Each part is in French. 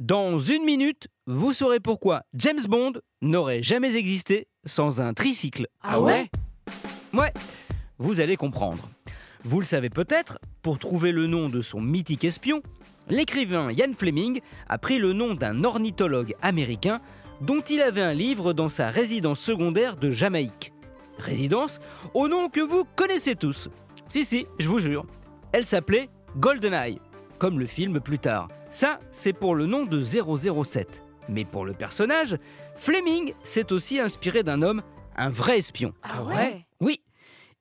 Dans une minute, vous saurez pourquoi James Bond n'aurait jamais existé sans un tricycle. Ah ouais Ouais, vous allez comprendre. Vous le savez peut-être, pour trouver le nom de son mythique espion, l'écrivain Ian Fleming a pris le nom d'un ornithologue américain dont il avait un livre dans sa résidence secondaire de Jamaïque. Résidence au nom que vous connaissez tous. Si, si, je vous jure. Elle s'appelait GoldenEye, comme le film plus tard. Ça, c'est pour le nom de 007. Mais pour le personnage, Fleming s'est aussi inspiré d'un homme, un vrai espion. Ah ouais Oui,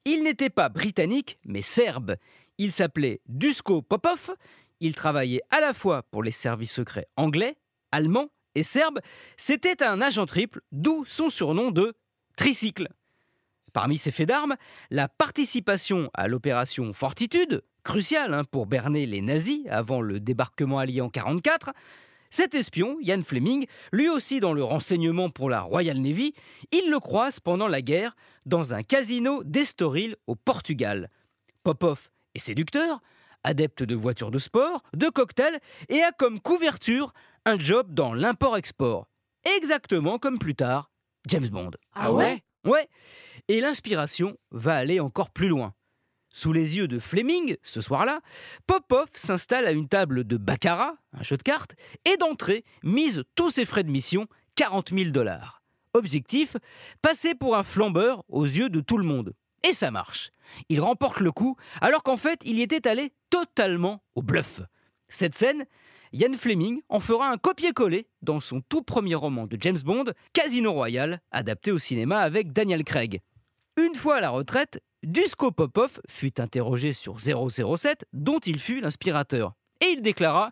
il n'était pas britannique, mais serbe. Il s'appelait Dusko Popov. Il travaillait à la fois pour les services secrets anglais, allemands et serbes. C'était un agent triple, d'où son surnom de tricycle. Parmi ses faits d'armes, la participation à l'opération Fortitude, cruciale hein, pour berner les nazis avant le débarquement allié en 1944, cet espion, Ian Fleming, lui aussi dans le renseignement pour la Royal Navy, il le croise pendant la guerre dans un casino d'Estoril au Portugal. Popov est séducteur, adepte de voitures de sport, de cocktails et a comme couverture un job dans l'import-export. Exactement comme plus tard James Bond. Ah ouais? Ouais, et l'inspiration va aller encore plus loin. Sous les yeux de Fleming, ce soir-là, Popov s'installe à une table de baccarat, un jeu de cartes, et d'entrée mise tous ses frais de mission, 40 000 dollars. Objectif, passer pour un flambeur aux yeux de tout le monde. Et ça marche. Il remporte le coup, alors qu'en fait, il y était allé totalement au bluff. Cette scène, Ian Fleming en fera un copier-coller dans son tout premier roman de James Bond, Casino Royale, adapté au cinéma avec Daniel Craig. Une fois à la retraite, Dusko Popov fut interrogé sur 007, dont il fut l'inspirateur. Et il déclara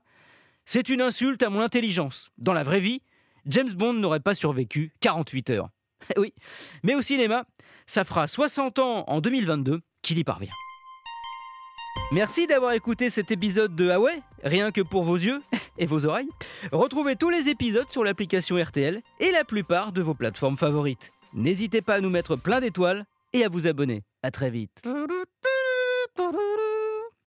C'est une insulte à mon intelligence. Dans la vraie vie, James Bond n'aurait pas survécu 48 heures. Eh oui, mais au cinéma, ça fera 60 ans en 2022 qu'il y parvient. Merci d'avoir écouté cet épisode de ouais, rien que pour vos yeux et vos oreilles. Retrouvez tous les épisodes sur l'application RTL et la plupart de vos plateformes favorites. N'hésitez pas à nous mettre plein d'étoiles et à vous abonner. À très vite.